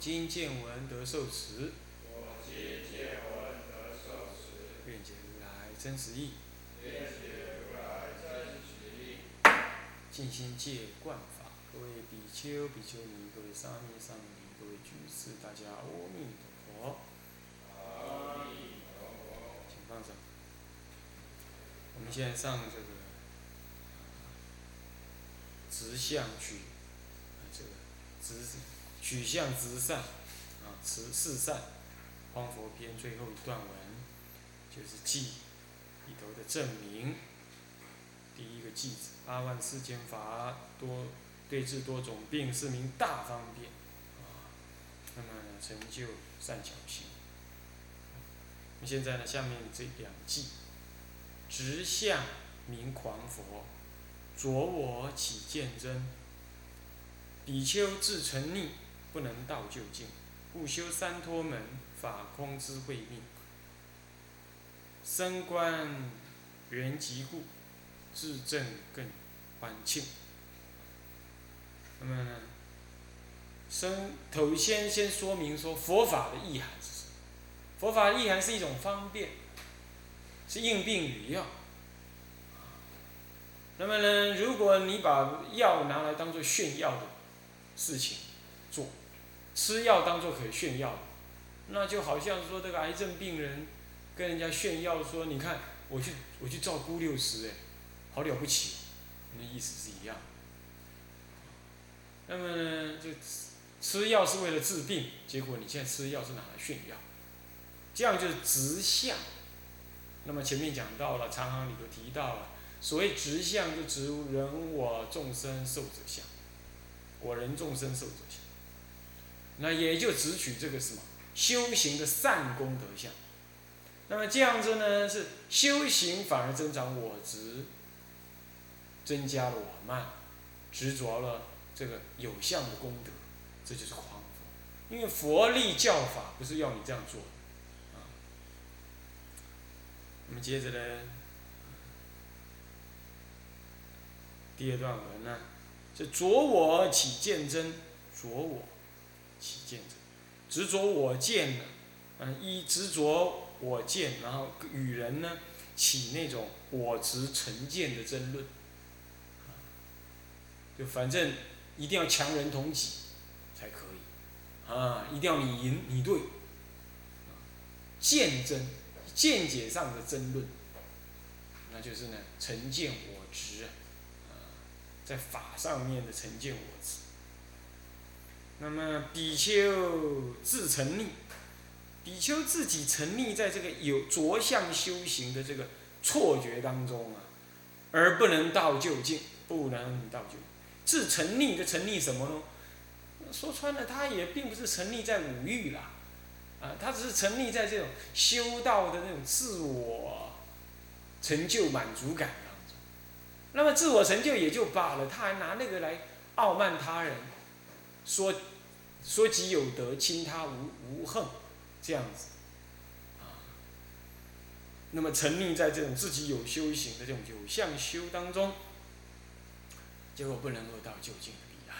今见闻得受持，今见闻得受持，愿解如来真实义，愿解如来真实义。尽心戒观法。各位比丘、比丘尼，各位沙弥、沙弥尼，各位居士，大家阿弥陀佛。阿弥陀佛。请放手。我们现在上这个直向取，啊这个直取向直善，啊持四善，方佛篇最后一段文，就是记里头的证明。第一个记子，八万四千法多对治多种病，是名大方便，啊，那么成就善巧行。那现在呢，下面这两记，直向明狂佛，着我起见真。比丘自沉溺，不能到究竟，故修三托门，法空智慧命。升观缘极故，自证更欢庆。那么呢，生头先先说明说佛法的意涵是什么？佛法的意涵是一种方便，是应病与药。那么呢，如果你把药拿来当做炫耀的事情，吃药当做可以炫耀，那就好像说这个癌症病人跟人家炫耀说：“你看，我去我去照顾六十，哎，好了不起。”那意思是一样。那么呢，就吃药是为了治病，结果你现在吃药是拿来炫耀，这样就是直相。那么前面讲到了，长行里头提到了，所谓直相就直人我众生受者相，我人众生受者相。那也就只取这个什么修行的善功德相。那么这样子呢，是修行反而增长我执，增加了我慢，执着了这个有相的功德，这就是狂佛。因为佛力教法不是要你这样做的，啊。那么接着呢，第二段文呢，是着我起见真，着我起见者，执着我见呢，嗯，一执着我见，然后与人呢起那种我执成见的争论，就反正一定要强人同己才可以，啊，一定要你赢你对，见真见解上的争论，那就是呢成见我执啊，在法上面的成见我执。那么比丘自成立。比丘自己沉溺在这个有着相修行的这个错觉当中啊，而不能到究竟，不能到究竟。自沉溺就沉溺什么呢？说穿了，他也并不是沉溺在五欲啦，啊，他只是沉溺在这种修道的那种自我成就满足感当中。那么自我成就也就罢了，他还拿那个来傲慢他人，说说己有德，轻他无无恨。这样子，啊，那么沉溺在这种自己有修行的这种有相修当中，结果不能够到究竟的彼岸，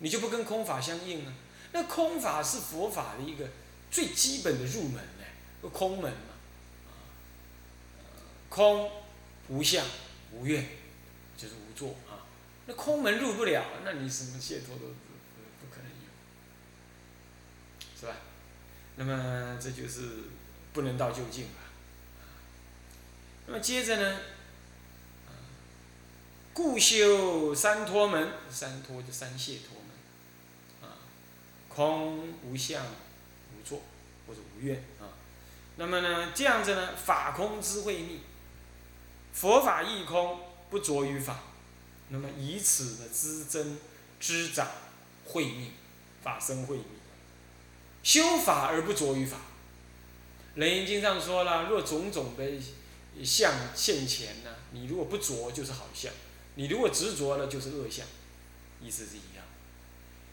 你就不跟空法相应了。那空法是佛法的一个最基本的入门呢，空门嘛，啊，空无相无愿，就是无作啊。那空门入不了，那你什么解脱都。是吧？那么这就是不能到究竟了。那么接着呢，故修三托门，三托就三谢托门，啊，空无相无作或者无愿啊。那么呢，这样子呢，法空智慧密，佛法亦空，不着于法。那么以此的知真知长慧命，法生慧命，修法而不着于法。《楞严经》上说了，若种种的相现前呢，你如果不着就是好相，你如果执着了就是恶相，意思是一样。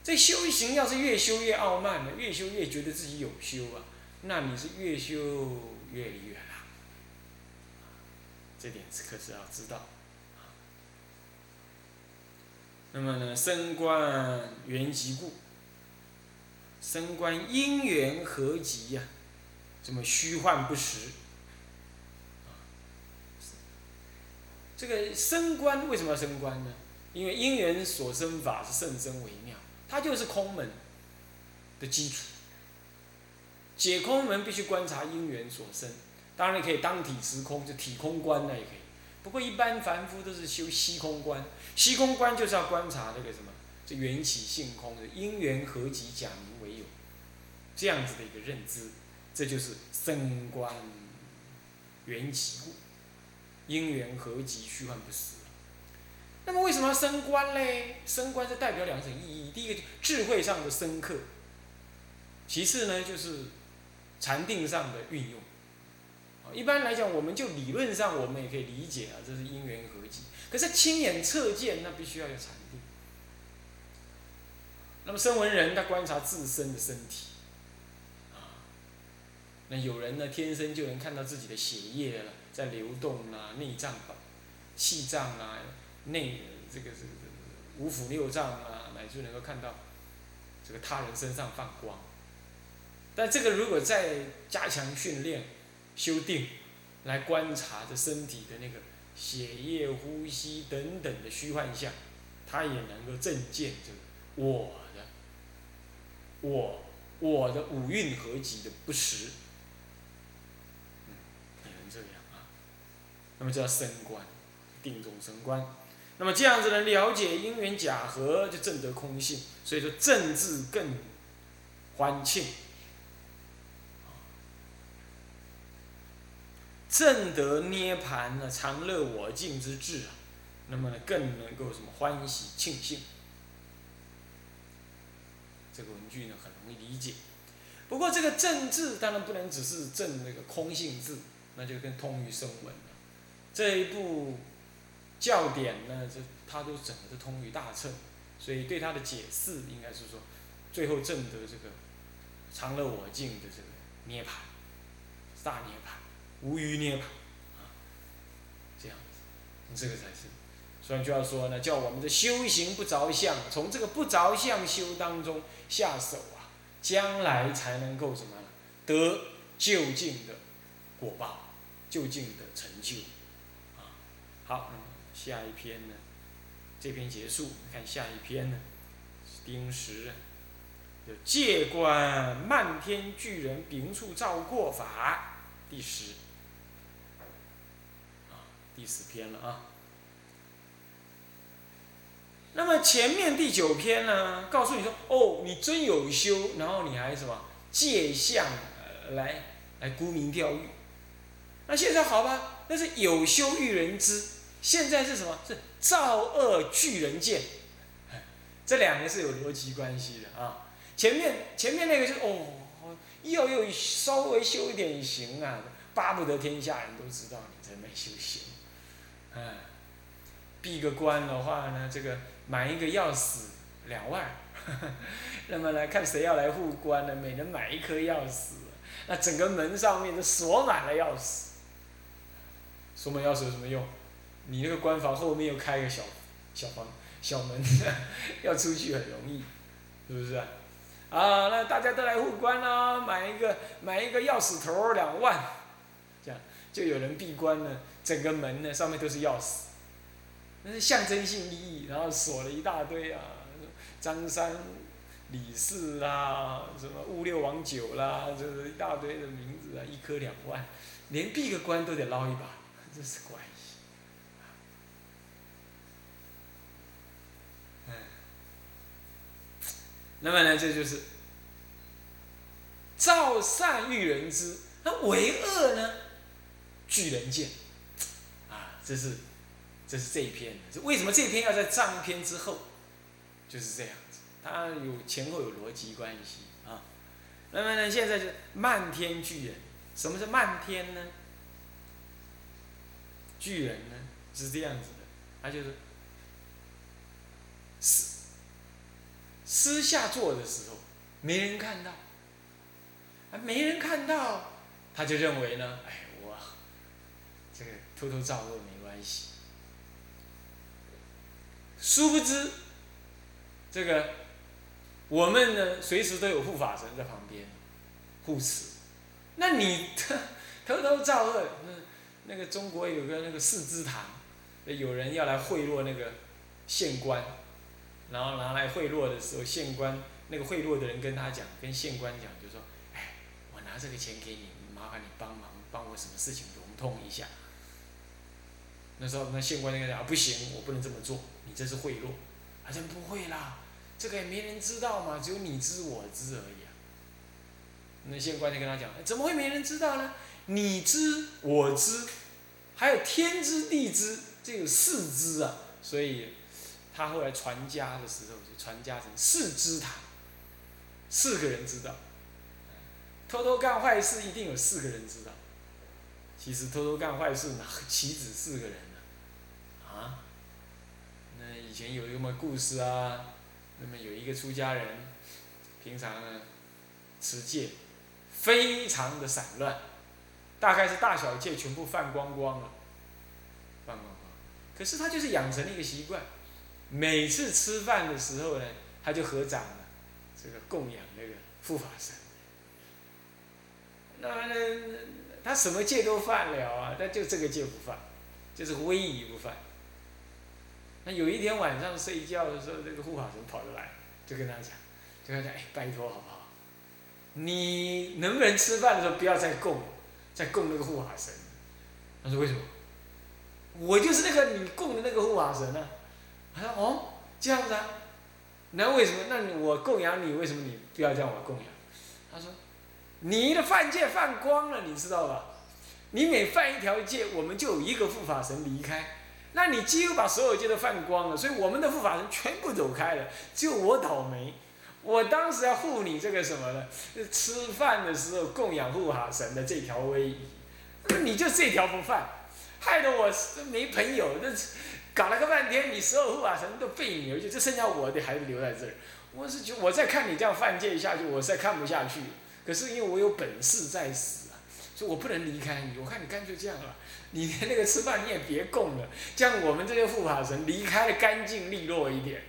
这修行要是越修越傲慢了，越修越觉得自己有修啊，那你是越修越离远了。这点可是要知道。那么呢，升观缘极故，升观因缘合集呀。这么虚幻不实，这个升观为什么要升观呢？因为因缘所生法是甚深微妙，它就是空门的基础。解空门必须观察因缘所生，当然可以当体时空，就体空观那也可以。不过一般凡夫都是修虚空观，虚空观就是要观察这个什么，这缘起性空的因缘合集，假名，这样子的一个认知。这就是升观缘起故，因缘合集，虚幻不实。那么为什么要升观嘞？升观是代表两层意义：第一个智慧上的深刻，其次呢就是禅定上的运用。一般来讲，我们就理论上我们也可以理解啊，这是因缘合集。可是亲眼测见，那必须要有禅定。那么声闻人他观察自身的身体。那有人呢，天生就能看到自己的血液了，在流动啊，内脏、气脏啊，内这个这个五腑六脏啊，乃至能够看到这个他人身上放光。但这个如果再加强训练、修订，来观察这身体的那个血液、呼吸等等的虚幻象，他也能够证见这个我的我我的五蕴合集的不实。那么叫升观，定中升观。那么这样子呢，了解因缘假合，就证得空性。所以说正智更欢庆，正得涅盘呢，常乐我净之智啊。那么呢，更能够什么欢喜庆幸。这个文句呢，很容易理解。不过这个正智当然不能只是正那个空性智，那就跟通于声闻了。这一部教典呢，这它都整个都通于大乘，所以对它的解释应该是说，最后证得这个常乐我净的这个涅槃，大涅槃，无余涅槃，啊，这样子，这个才是，所以就要说呢，叫我们的修行不着相，从这个不着相修当中下手啊，将来才能够什么得就近的果报，就近的成就。好，下一篇呢？这篇结束，看下一篇呢？丁石，有借观漫天巨人秉处照过法，第十，啊，第十篇了啊。那么前面第九篇呢，告诉你说，哦，你真有修，然后你还什么借相来来沽名钓誉。那现在好吧，那是有修育人之。现在是什么？是造恶巨人见，这两个是有逻辑关系的啊。前面前面那个是哦，要又稍微修一点行啊，巴不得天下人都知道你在那修行。嗯，闭个关的话呢，这个买一个钥匙两万，那么来看谁要来护关呢？每人买一颗钥匙，那整个门上面都锁满了钥匙。锁满钥匙有什么用？你那个关房后面又开个小小房小门，要出去很容易，是不是啊？啊，那大家都来护关啦，买一个买一个钥匙头两万，这样就有人闭关了，整个门呢上面都是钥匙，那是象征性意义，然后锁了一大堆啊，张三李四啦，什么五六王九啦，就是一大堆的名字啊，一颗两万，连闭个关都得捞一把，真是怪。那么呢，这就是造善育人之，那为恶呢，巨人见，啊，这是，这是这一篇。为什么这一篇要在上一篇之后？就是这样子，它有前后有逻辑关系啊。那么呢，现在就漫天巨人，什么是漫天呢？巨人呢是这样子的，他就是私私下做的时候，没人看到，啊，没人看到，他就认为呢，哎，我这个偷偷造恶没关系。殊不知，这个我们呢，随时都有护法神在旁边护持。那你偷偷造恶，那那个中国有个那个四之堂，有人要来贿赂那个县官，然后拿来贿赂的时候，县官那个贿赂的人跟他讲，跟县官讲，就说：“哎，我拿这个钱给你，麻烦你帮忙帮我什么事情融通一下。”那时候那县官那个讲：“不行，我不能这么做。”你这是贿赂，他说不会啦，这个也没人知道嘛，只有你知我知而已啊。那县官就跟他讲，怎么会没人知道呢？你知我知，还有天知地知，这有四知啊。所以他后来传家的时候就传家成四知堂，四个人知道。偷偷干坏事一定有四个人知道，其实偷偷干坏事哪岂止四个人呢？啊？那以前有一个故事啊，那么有一个出家人，平常呢持戒非常的散乱，大概是大小戒全部犯光光了，犯光光。可是他就是养成了一个习惯，每次吃饭的时候呢，他就合掌了，这个供养那个护法神。那么呢，他什么戒都犯了啊，他就这个戒不犯，就是威仪不犯。那有一天晚上睡觉的时候，那个护法神跑过来，就跟他讲，就跟他讲，哎，拜托好不好？你能不能吃饭的时候不要再供，再供那个护法神？他说为什么？我就是那个你供的那个护法神啊。他说哦，这样子啊？那为什么？那我供养你，为什么你不要叫我供养？他说，你的犯戒犯光了，你知道吧？你每犯一条戒，我们就有一个护法神离开。那你几乎把所有戒都犯光了，所以我们的护法神全部走开了，只有我倒霉。我当时要护你这个什么呢？吃饭的时候供养护法神的这条威仪，你就这条不犯，害得我没朋友。这搞了个半天，你所有护法神都背你而去，就剩下我的孩子留在这儿。我是觉我再看你这样犯戒下去，我实在看不下去。可是因为我有本事在死啊，所以我不能离开你。我看你干脆这样了。你连那个吃饭你也别供了，这样我们这些护法神离开了干净利落一点。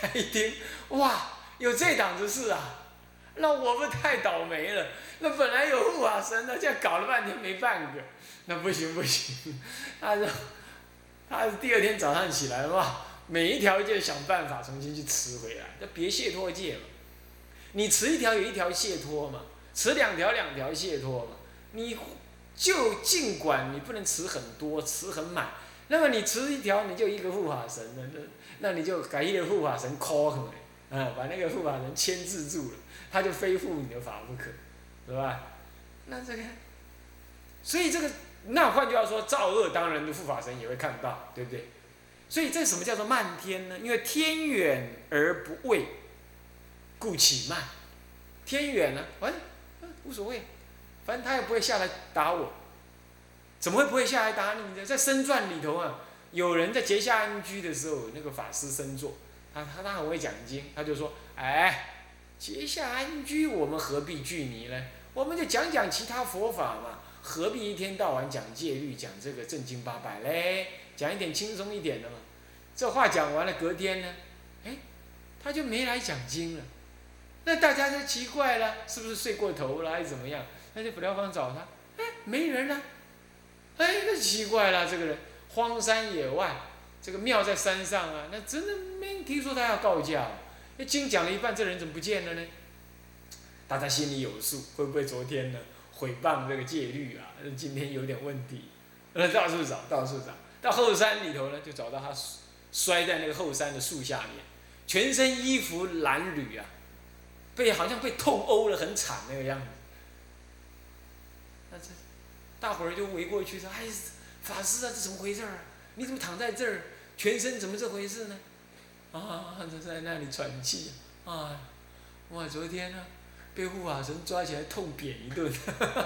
他一听，哇，有这档子事啊，那我们太倒霉了。那本来有护法神的，现在搞了半天没半个，那不行不行。他说，他第二天早上起来哇，每一条就想办法重新去吃回来，那别卸脱戒嘛。你持一条有一条卸脱嘛，持两条两条卸脱嘛，你。就尽管你不能持很多，持很满，那么你持一条你就一个护法神了，那那你就改一个护法神 call 回来，啊，把那个护法神牵制住了，他就非护你的法不可，是吧？那这个，所以这个，那换句话说，造恶当然的护法神也会看到，对不对？所以这什么叫做漫天呢？因为天远而不畏，故起慢。天远呢，哎，无所谓。反正他也不会下来打我，怎么会不会下来打你呢？在深传里头啊，有人在结下安居的时候，那个法师身坐，他他他很会讲经，他就说：“哎，结下安居，我们何必拘泥呢？我们就讲讲其他佛法嘛，何必一天到晚讲戒律，讲这个正经八百嘞？讲一点轻松一点的嘛。”这话讲完了，隔天呢，哎，他就没来讲经了。那大家就奇怪了，是不是睡过头了，还是怎么样？那就不疗方找他，哎，没人了，哎，那奇怪了，这个人荒山野外，这个庙在山上啊，那真的没听说他要告假，那经讲了一半，这人怎么不见了呢？大家心里有数，会不会昨天呢毁谤这个戒律啊？今天有点问题，呃，到处找，到处找，到后山里头呢，就找到他摔在那个后山的树下面，全身衣服褴褛啊，被好像被痛殴了，很惨那个样子。那这，大伙儿就围过去说：“哎，法师啊，这怎么回事儿？你怎么躺在这儿？全身怎么这回事呢？”啊，就在那里喘气，啊，我昨天呢，被护法神抓起来痛扁一顿，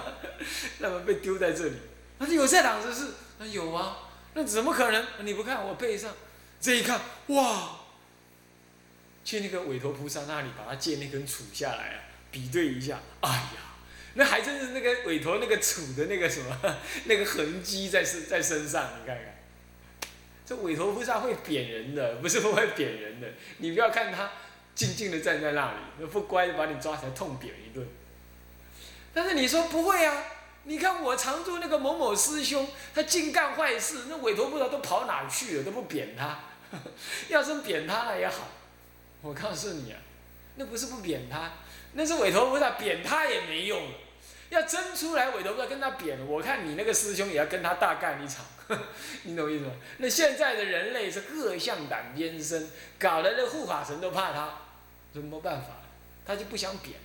那么被丢在这里，他说有这档子事，那有啊，那怎么可能？你不看我背上，这一看，哇，去那个韦陀菩萨那里把他借那根杵下来啊，比对一下，哎呀，那还真是那个韦陀那个杵的那个什么，那个痕迹在身在身上，你看看。这韦陀菩萨会贬人的，不是不会贬人的。你不要看他静静的站在那里，那不乖把你抓起来痛扁一顿。但是你说不会啊？你看我常住那个某某师兄，他净干坏事，那韦陀菩萨都跑哪去了？都不贬他。要真贬他了也好，我告诉你啊，那不是不贬他，那是韦陀菩萨贬他也没用。要真出来韦陀菩萨跟他贬，我看你那个师兄也要跟他大干一场，你懂我意思吗？那现在的人类是各项胆边生，搞得那护法神都怕他，这没办法，他就不想贬，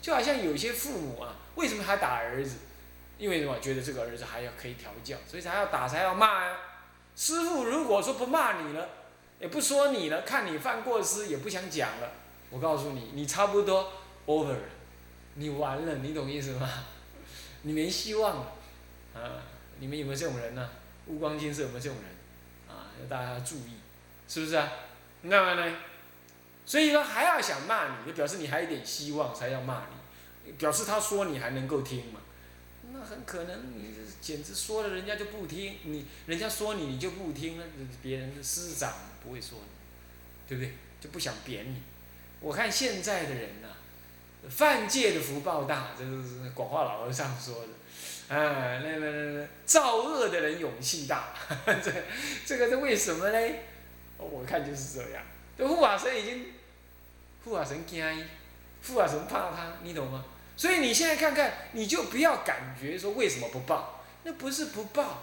就好像有些父母啊，为什么还打儿子？因为什么？觉得这个儿子还要可以调教，所以才要打，才要骂呀。师傅如果说不骂你了，也不说你了，看你犯过失也不想讲了，我告诉你，你差不多 over 了。你完了，你懂意思吗？你没希望了，啊！你们有没有这种人呢？乌光金色有没有这种人？啊，要大家注意，是不是啊？那么呢？所以说还要想骂你，就表示你还有点希望才要骂你，表示他说你还能够听嘛？那很可能你简直说了人家就不听，你人家说你你就不听了，别人的师长不会说你，对不对？就不想贬你。我看现在的人呐。犯戒的福报大，这是广化老和尚说的。啊，那那那造恶的人勇气大，这这个是为什么呢？我看就是这样。护法神已经，护法神惊，护法神怕他，你懂吗？所以你现在看看，你就不要感觉说为什么不报，那不是不报，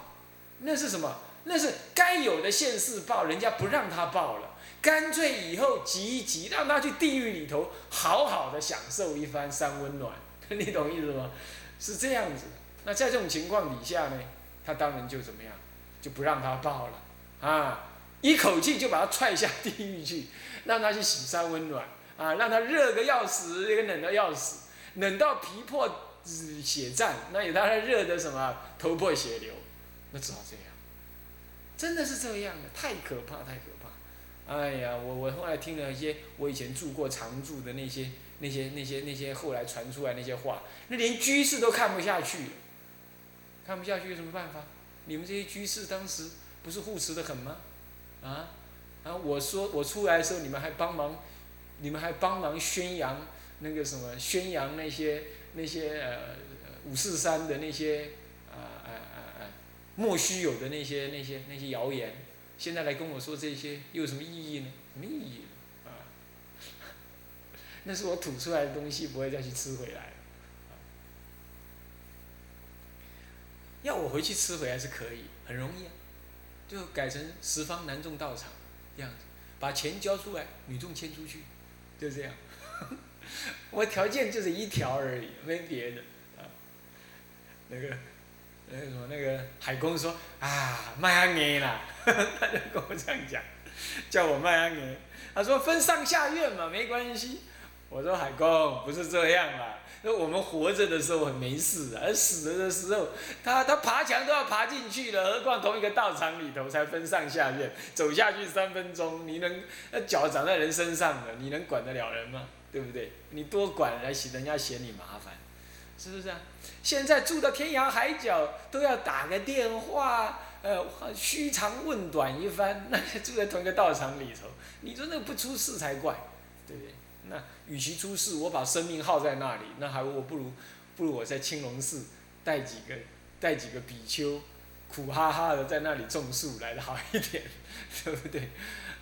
那是什么？那是该有的现世报，人家不让他报了。干脆以后急一急，让他去地狱里头好好的享受一番三温暖，你懂意思吗？是这样子。那在这种情况底下呢，他当然就怎么样，就不让他报了啊，一口气就把他踹下地狱去，让他去洗三温暖啊，让他热个要死，也冷的要死，冷到皮破血战，那有他热的什么头破血流，那只好这样。真的是这样的，太可怕，太可怕。哎呀，我我后来听了一些我以前住过常住的那些那些那些那些后来传出来那些话，那连居士都看不下去，看不下去有什么办法？你们这些居士当时不是护持的很吗？啊，啊，我说我出来的时候，你们还帮忙，你们还帮忙宣扬那个什么，宣扬那些那些呃五四三的那些啊啊啊啊莫须有的那些那些那些谣言。现在来跟我说这些又有什么意义呢？没意义啊！那是我吐出来的东西，不会再去吃回来。要我回去吃回来是可以，很容易啊，就改成十方男众道场这样子，把钱交出来，女众迁出去，就这样。我条件就是一条而已，没别的啊。那个。那个什么，那个海公说啊，卖安年啦，他就跟我这样讲，叫我卖安年。他说分上下院嘛，没关系。我说海公不是这样啦，那我们活着的时候很没事，而死了的时候，他他爬墙都要爬进去了，何况同一个道场里头才分上下院，走下去三分钟，你能那脚长在人身上的，你能管得了人吗？对不对？你多管来嫌人家嫌你麻烦。是不是啊？现在住到天涯海角都要打个电话，呃，嘘长问短一番。那住在同一个道场里头，你说那不出事才怪，对不对？与其出事，我把生命耗在那里，那还我不如，不如我在青龙寺带几个带几个比丘，苦哈哈的在那里种树来的好一点，对不对？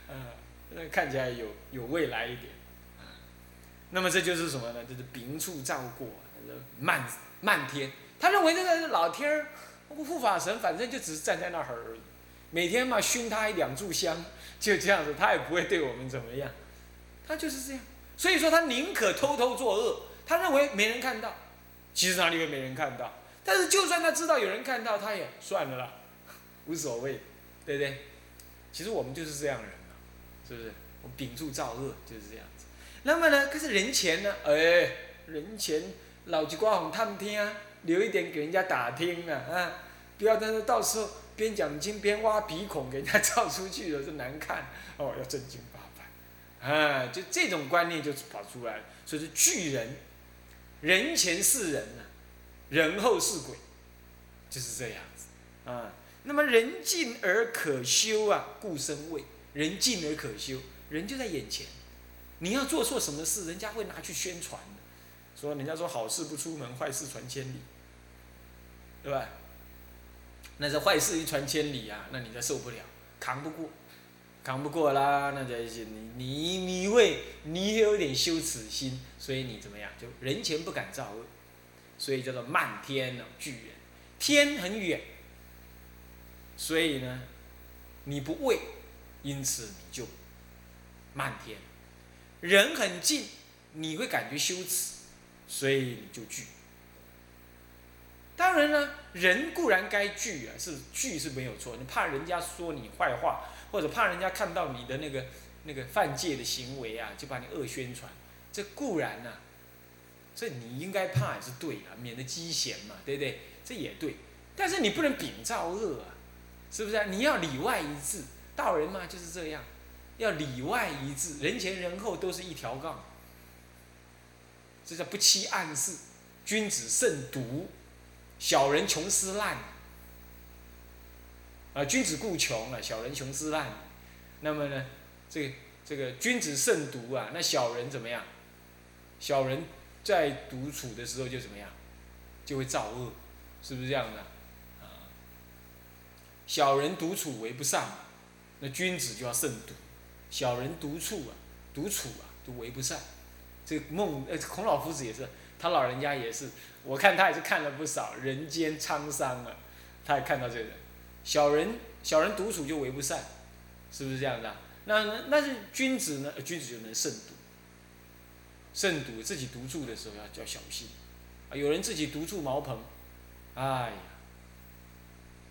嗯，那看起来有有未来一点。那么这就是什么呢？就是秉处照过。漫漫天，他认为这个老天儿，护法神，反正就只是站在那儿而已。每天嘛熏他一两炷香，就这样子，他也不会对我们怎么样。他就是这样，所以说他宁可偷偷作恶，他认为没人看到，其实哪里会没人看到？但是就算他知道有人看到，他也算了啦，无所谓，对不对？其实我们就是这样人嘛，是不是？我秉住造恶就是这样子。那么呢，可是人前呢，哎，人前老几瓜红探听啊，留一点给人家打听啊，啊，不要在那到时候边讲经边挖鼻孔给人家照出去了，就难看哦，要正经啊，就这种观念就跑出来了。所以是巨人，人前是人呐，人后是鬼，就是这样子啊。那么人近而可修啊，故生畏。人近而可修，人就在眼前。你要做错什么事，人家会拿去宣传的，说人家说好事不出门，坏事传千里，对吧？那这坏事一传千里啊，那你就受不了，扛不过，扛不过啦，那就是你你你会你有点羞耻心，所以你怎么样？就人前不敢造恶，所以叫做漫天巨人，天很远。所以呢，你不畏，因此你就漫天；人很近，你会感觉羞耻，所以你就惧。当然呢，人固然该惧啊，是惧是没有错。你怕人家说你坏话，或者怕人家看到你的那个那个犯戒的行为啊，就把你恶宣传，这固然呐，这你应该怕也是对啊，免得积嫌嘛，对不对？这也对，但是你不能秉造恶啊。是不是啊？你要里外一致，道人嘛就是这样，要里外一致，人前人后都是一条杠。这叫不欺暗示，君子慎独，小人穷斯滥。啊，君子固穷啊，小人穷斯滥。那么呢，这这个君子慎独啊，那小人怎么样？小人在独处的时候就怎么样？就会造恶，是不是这样的？小人独处为不善，那君子就要慎独。小人独处啊，独处啊，都为不善。这孟呃孔老夫子也是，他老人家也是，我看他也是看了不少人间沧桑啊，他也看到这个。小人小人独处就为不善，是不是这样的？那那是君子呢？君子就能慎独。慎独自己独处的时候要要小心。啊，有人自己独处茅棚，哎呀。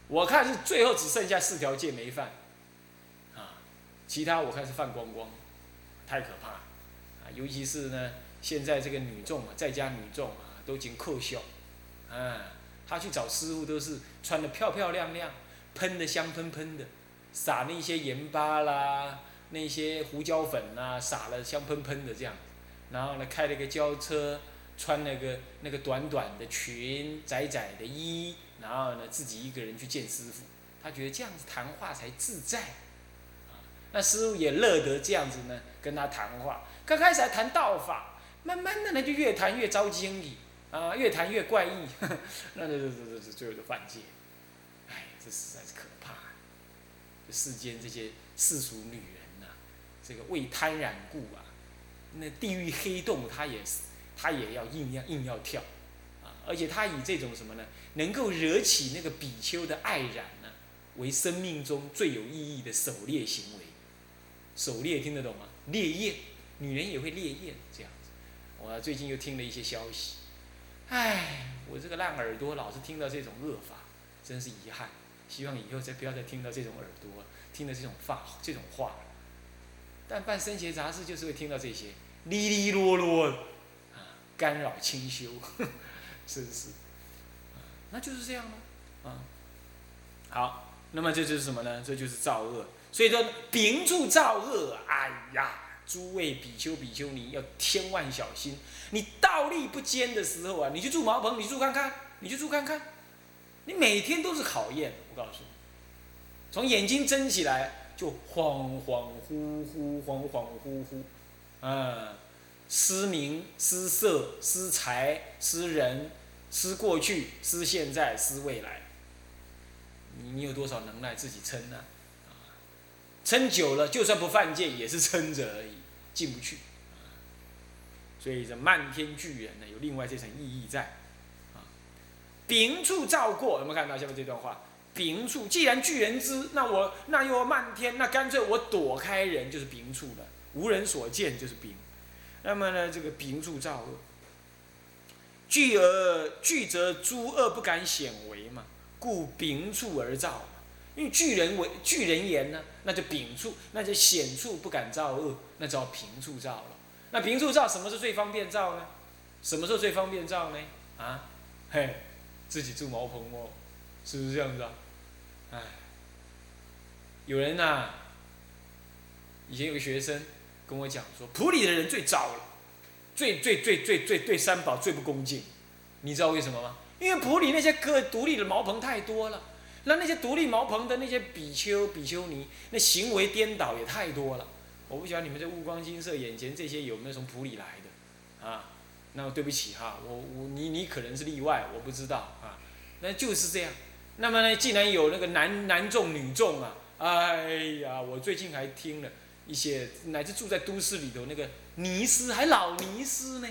我看是最后只剩下四条戒没犯，啊，其他我看是犯光光，太可怕，啊，尤其是呢，现在这个女众啊，在家女众啊，都已经扣笑，啊，她去找师傅都是穿的漂漂亮亮，喷的香喷喷的，撒那些盐巴啦，那些胡椒粉呐，撒了香喷喷的这样，然后呢，开了个轿车，穿了个那个短短的裙，窄窄的衣。然后呢，自己一个人去见师傅，他觉得这样子谈话才自在，啊，那师傅也乐得这样子呢，跟他谈话。刚开始还谈道法，慢慢的呢就越谈越招经理，啊，越谈越怪异，那这这这这最后就犯戒。这实在是可怕。这世间这些世俗女人呐，这个为贪染故啊，那地狱黑洞他也是，他也要硬要硬要跳啊。而且他以这种什么呢？能够惹起那个比丘的爱染呢，为生命中最有意义的狩猎行为。狩猎听得懂吗？猎艳，女人也会猎艳这样子。我最近又听了一些消息，唉，我这个烂耳朵老是听到这种恶法，真是遗憾。希望以后再不要再听到这种耳朵，听到这种话这种话。但办生前杂事就是会听到这些，哩哩啰啰，啊，干扰清修。是是，那就是这样了，啊，好，那么这就是什么呢？这就是造恶。所以说，屏住造恶，哎呀，诸位比丘比丘尼要千万小心。你道立不坚的时候啊，你去住茅棚，你住看看，你去住看看，你每天都是考验。我告诉你，从眼睛睁起来就恍恍惚惚，恍恍惚惚，嗯。失明、失色、失财、失人、失过去、失现在、失未来。你你有多少能耐自己撑呢？啊，撑久了，就算不犯戒，也是撑着而已，进不去。所以这漫天巨人呢，有另外这层意义在。啊，秉处照过，有没有看到下面这段话？秉处，既然巨人知，那我那又漫天，那干脆我躲开人，就是秉处了。无人所见，就是秉。那么呢，这个秉处造恶，惧而惧则诸恶不敢显为嘛，故秉处而造。因为巨人为巨人言呢，那就丙处，那就显处不敢造恶，那叫平处造了。那平处造什么是最方便造呢？什么时候最方便造呢？啊，嘿，自己住茅棚哦，是不是这样子啊？哎，有人呐，以前有个学生跟我讲说，普里的人最糟了，最最最最最对三宝最不恭敬，你知道为什么吗？因为普里那些个独立的茅棚太多了。那那些独立茅棚的那些比丘、比丘尼，那行为颠倒也太多了。我不晓得你们这悟光金色眼前这些有没有从普里来的，啊？那对不起哈，我我你你可能是例外，我不知道啊。那就是这样。那么呢，既然有那个男男众女众啊，哎呀，我最近还听了一些，乃至住在都市里头那个尼斯，还老尼斯呢，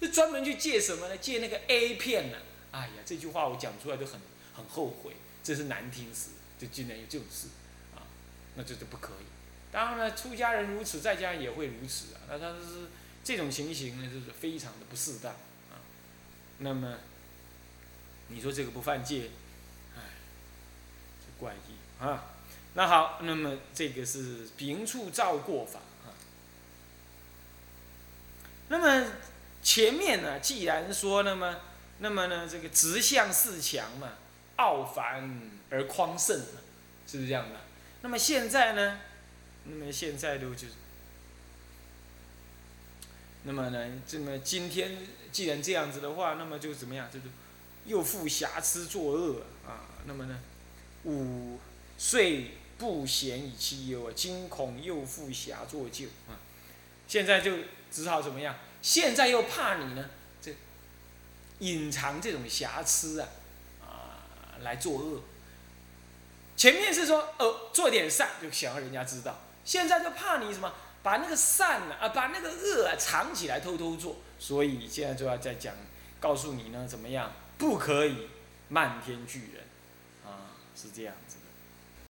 就专门去借什么呢？借那个 A 片呢？哎呀，这句话我讲出来都很很后悔。这是难听死，就竟然有这种事，啊，那这就不可以。当然了，出家人如此，在家也会如此啊。那他是这种情形呢，就是非常的不适当啊。那么，你说这个不犯戒，哎，怪异啊。那好，那么这个是平处照过法啊。那么前面呢，既然说那么，那么呢，这个直向四强嘛。傲凡而匡圣是不是这样的？那么现在呢？那么现在都就是，那么呢？这么今天既然这样子的话，那么就怎么样？就是又负瑕疵作恶啊。那么呢？五岁不贤以妻忧啊，惊恐又负瑕作旧啊。现在就只好怎么样？现在又怕你呢？这隐藏这种瑕疵啊啊。来作恶，前面是说呃做点善就想要人家知道，现在就怕你什么把那个善啊把那个恶啊藏起来偷偷做，所以现在就要再讲告诉你呢怎么样不可以漫天巨人啊是这样子。